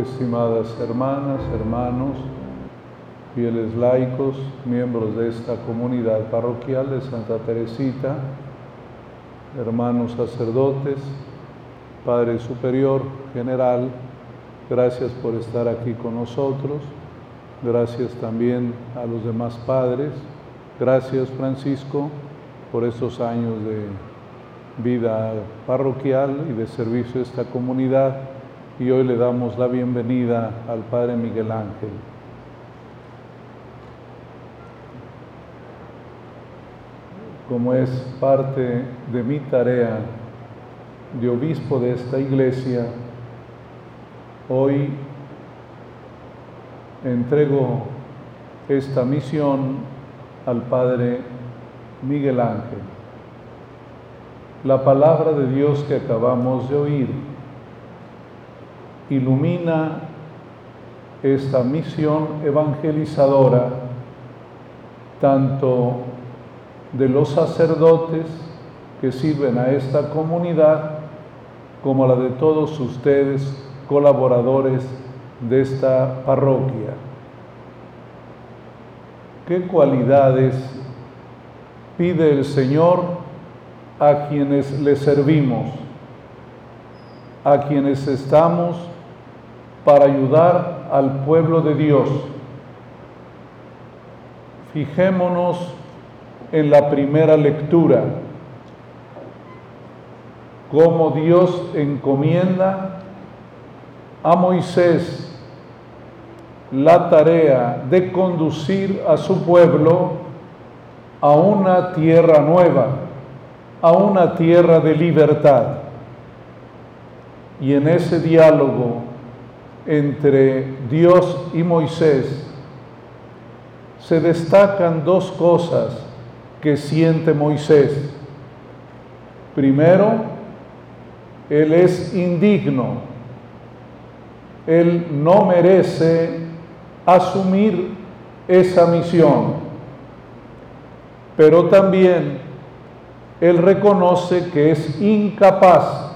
estimadas hermanas, hermanos, fieles laicos, miembros de esta comunidad parroquial de Santa Teresita, hermanos sacerdotes, Padre Superior General, gracias por estar aquí con nosotros, gracias también a los demás padres, gracias Francisco por estos años de vida parroquial y de servicio a esta comunidad y hoy le damos la bienvenida al Padre Miguel Ángel. Como es parte de mi tarea de obispo de esta iglesia, hoy entrego esta misión al Padre Miguel Ángel. La palabra de Dios que acabamos de oír ilumina esta misión evangelizadora tanto de los sacerdotes que sirven a esta comunidad como la de todos ustedes, colaboradores de esta parroquia. ¿Qué cualidades pide el Señor a quienes le servimos, a quienes estamos para ayudar al pueblo de Dios. Fijémonos en la primera lectura, cómo Dios encomienda a Moisés la tarea de conducir a su pueblo a una tierra nueva, a una tierra de libertad. Y en ese diálogo entre Dios y Moisés, se destacan dos cosas que siente Moisés. Primero, él es indigno, él no merece asumir esa misión, pero también él reconoce que es incapaz,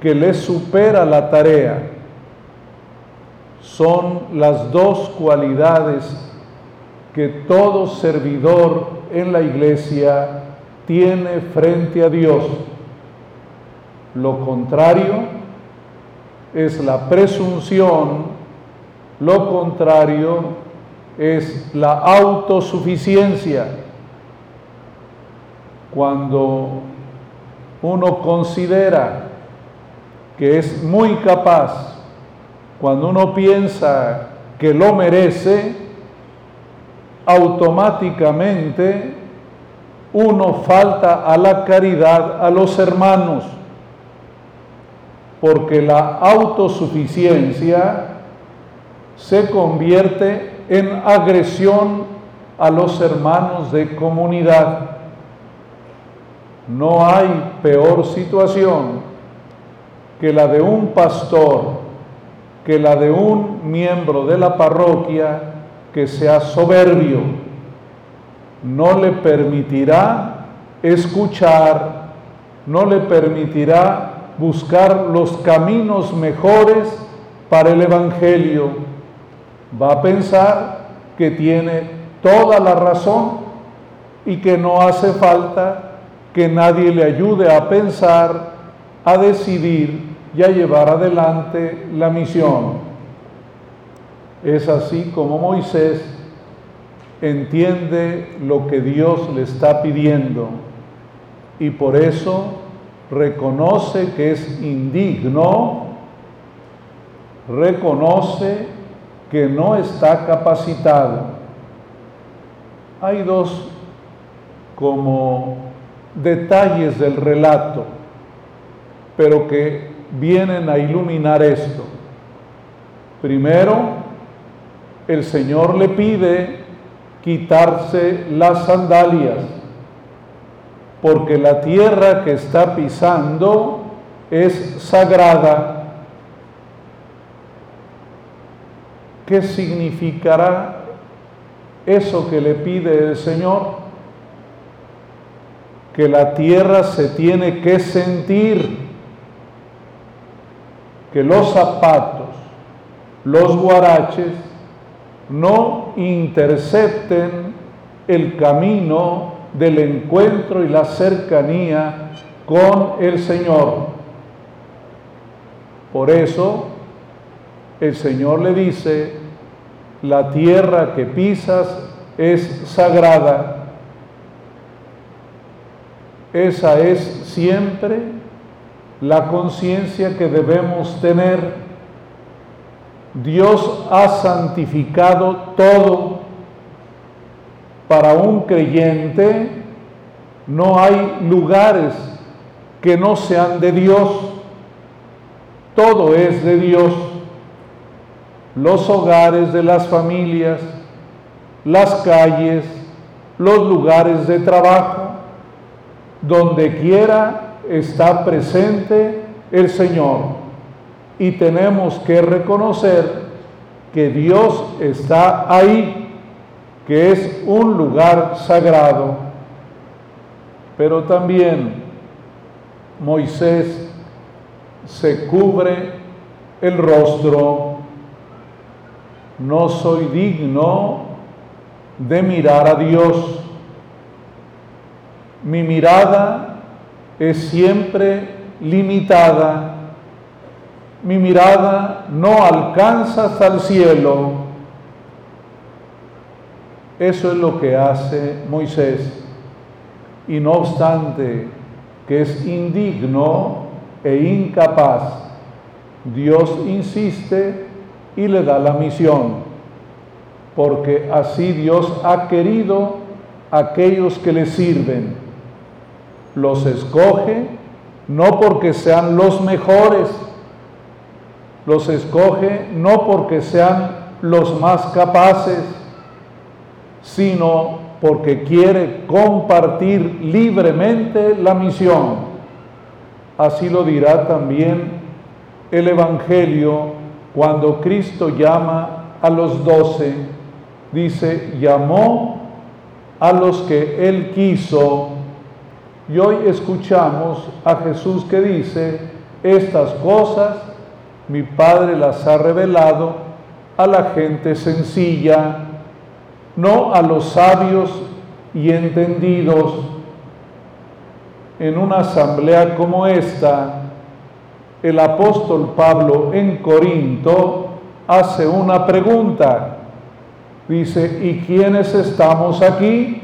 que le supera la tarea son las dos cualidades que todo servidor en la iglesia tiene frente a Dios. Lo contrario es la presunción, lo contrario es la autosuficiencia. Cuando uno considera que es muy capaz cuando uno piensa que lo merece, automáticamente uno falta a la caridad a los hermanos, porque la autosuficiencia se convierte en agresión a los hermanos de comunidad. No hay peor situación que la de un pastor que la de un miembro de la parroquia que sea soberbio. No le permitirá escuchar, no le permitirá buscar los caminos mejores para el Evangelio. Va a pensar que tiene toda la razón y que no hace falta que nadie le ayude a pensar, a decidir y a llevar adelante la misión. Es así como Moisés entiende lo que Dios le está pidiendo y por eso reconoce que es indigno, reconoce que no está capacitado. Hay dos como detalles del relato, pero que vienen a iluminar esto. Primero, el Señor le pide quitarse las sandalias, porque la tierra que está pisando es sagrada. ¿Qué significará eso que le pide el Señor? Que la tierra se tiene que sentir que los zapatos los guaraches no intercepten el camino del encuentro y la cercanía con el Señor. Por eso el Señor le dice, la tierra que pisas es sagrada. Esa es siempre la conciencia que debemos tener. Dios ha santificado todo. Para un creyente no hay lugares que no sean de Dios. Todo es de Dios. Los hogares de las familias, las calles, los lugares de trabajo, donde quiera está presente el Señor. Y tenemos que reconocer que Dios está ahí, que es un lugar sagrado. Pero también Moisés se cubre el rostro. No soy digno de mirar a Dios. Mi mirada es siempre limitada. Mi mirada no alcanza hasta el cielo. Eso es lo que hace Moisés. Y no obstante que es indigno e incapaz, Dios insiste y le da la misión, porque así Dios ha querido a aquellos que le sirven los escoge no porque sean los mejores, los escoge no porque sean los más capaces, sino porque quiere compartir libremente la misión. Así lo dirá también el Evangelio cuando Cristo llama a los doce. Dice, llamó a los que él quiso y hoy escuchamos a Jesús que dice, estas cosas mi Padre las ha revelado a la gente sencilla, no a los sabios y entendidos. En una asamblea como esta, el apóstol Pablo en Corinto hace una pregunta. Dice, ¿y quiénes estamos aquí?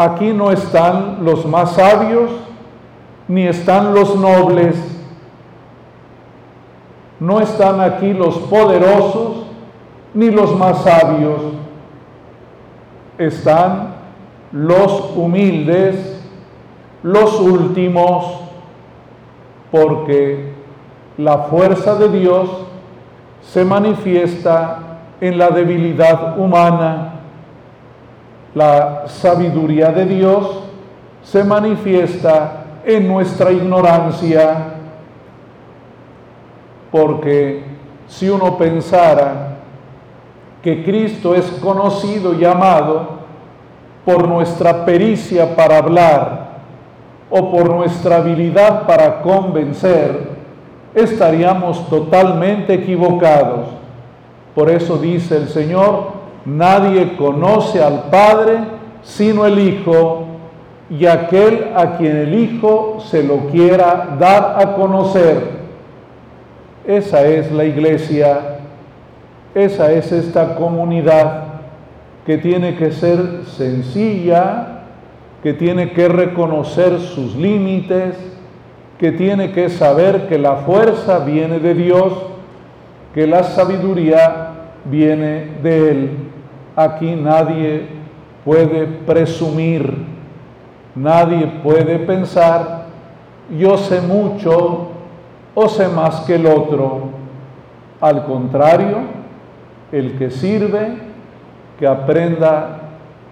Aquí no están los más sabios, ni están los nobles, no están aquí los poderosos, ni los más sabios. Están los humildes, los últimos, porque la fuerza de Dios se manifiesta en la debilidad humana la sabiduría de Dios se manifiesta en nuestra ignorancia, porque si uno pensara que Cristo es conocido y amado por nuestra pericia para hablar o por nuestra habilidad para convencer, estaríamos totalmente equivocados. Por eso dice el Señor, Nadie conoce al Padre sino el Hijo y aquel a quien el Hijo se lo quiera dar a conocer. Esa es la iglesia, esa es esta comunidad que tiene que ser sencilla, que tiene que reconocer sus límites, que tiene que saber que la fuerza viene de Dios, que la sabiduría viene de Él. Aquí nadie puede presumir, nadie puede pensar, yo sé mucho o sé más que el otro. Al contrario, el que sirve, que aprenda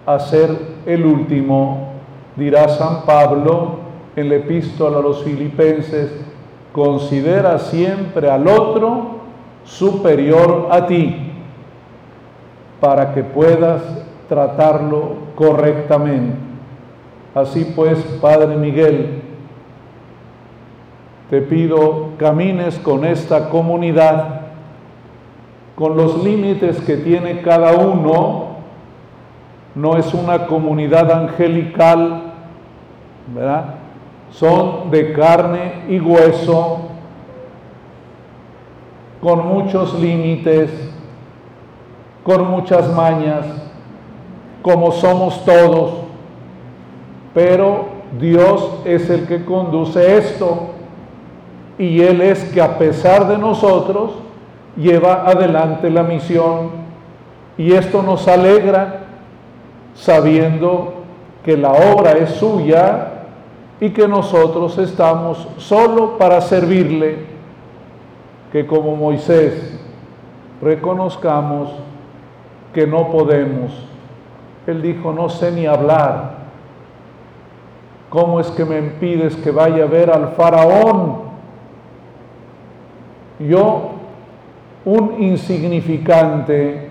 a ser el último, dirá San Pablo en la epístola a los filipenses, considera siempre al otro superior a ti para que puedas tratarlo correctamente. Así pues, Padre Miguel, te pido camines con esta comunidad con los límites que tiene cada uno, no es una comunidad angelical, ¿verdad? Son de carne y hueso, con muchos límites, con muchas mañas, como somos todos, pero Dios es el que conduce esto y Él es que a pesar de nosotros lleva adelante la misión. Y esto nos alegra sabiendo que la obra es suya y que nosotros estamos solo para servirle, que como Moisés reconozcamos que no podemos él dijo, no sé ni hablar. ¿Cómo es que me impides que vaya a ver al faraón? Yo, un insignificante,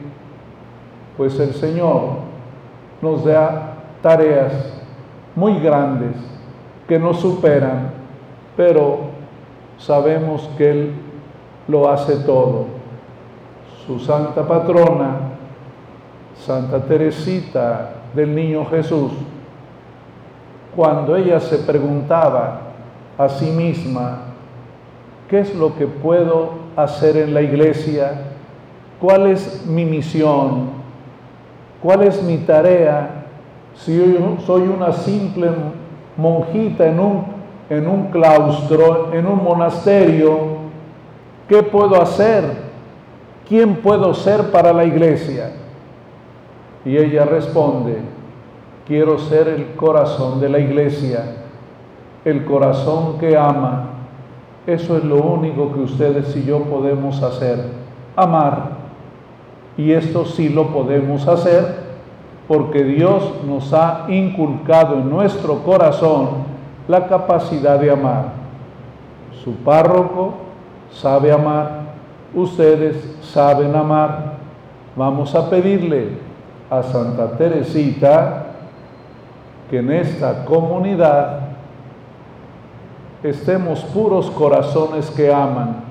pues el Señor nos da tareas muy grandes que nos superan, pero sabemos que Él lo hace todo. Su santa patrona Santa Teresita del Niño Jesús, cuando ella se preguntaba a sí misma, ¿qué es lo que puedo hacer en la iglesia? ¿Cuál es mi misión? ¿Cuál es mi tarea? Si yo soy una simple monjita en un, en un claustro, en un monasterio, ¿qué puedo hacer? ¿Quién puedo ser para la iglesia? Y ella responde, quiero ser el corazón de la iglesia, el corazón que ama. Eso es lo único que ustedes y yo podemos hacer, amar. Y esto sí lo podemos hacer porque Dios nos ha inculcado en nuestro corazón la capacidad de amar. Su párroco sabe amar, ustedes saben amar. Vamos a pedirle a Santa Teresita que en esta comunidad estemos puros corazones que aman,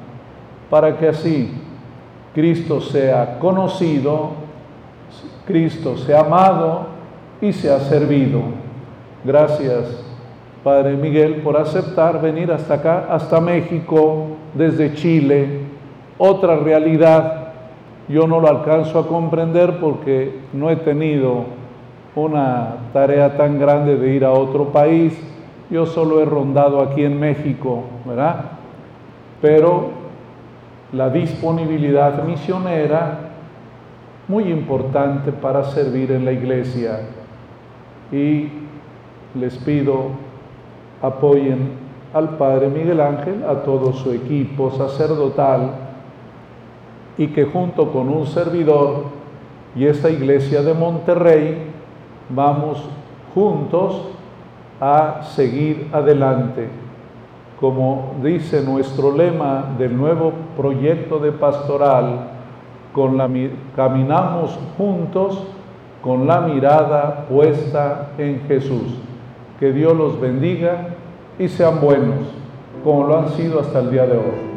para que así Cristo sea conocido, Cristo sea amado y sea servido. Gracias, Padre Miguel, por aceptar venir hasta acá, hasta México, desde Chile, otra realidad yo no lo alcanzo a comprender porque no he tenido una tarea tan grande de ir a otro país. Yo solo he rondado aquí en México, ¿verdad? Pero la disponibilidad misionera, muy importante para servir en la iglesia. Y les pido apoyen al Padre Miguel Ángel, a todo su equipo sacerdotal, y que junto con un servidor y esta iglesia de Monterrey vamos juntos a seguir adelante. Como dice nuestro lema del nuevo proyecto de pastoral, con la, caminamos juntos con la mirada puesta en Jesús. Que Dios los bendiga y sean buenos, como lo han sido hasta el día de hoy.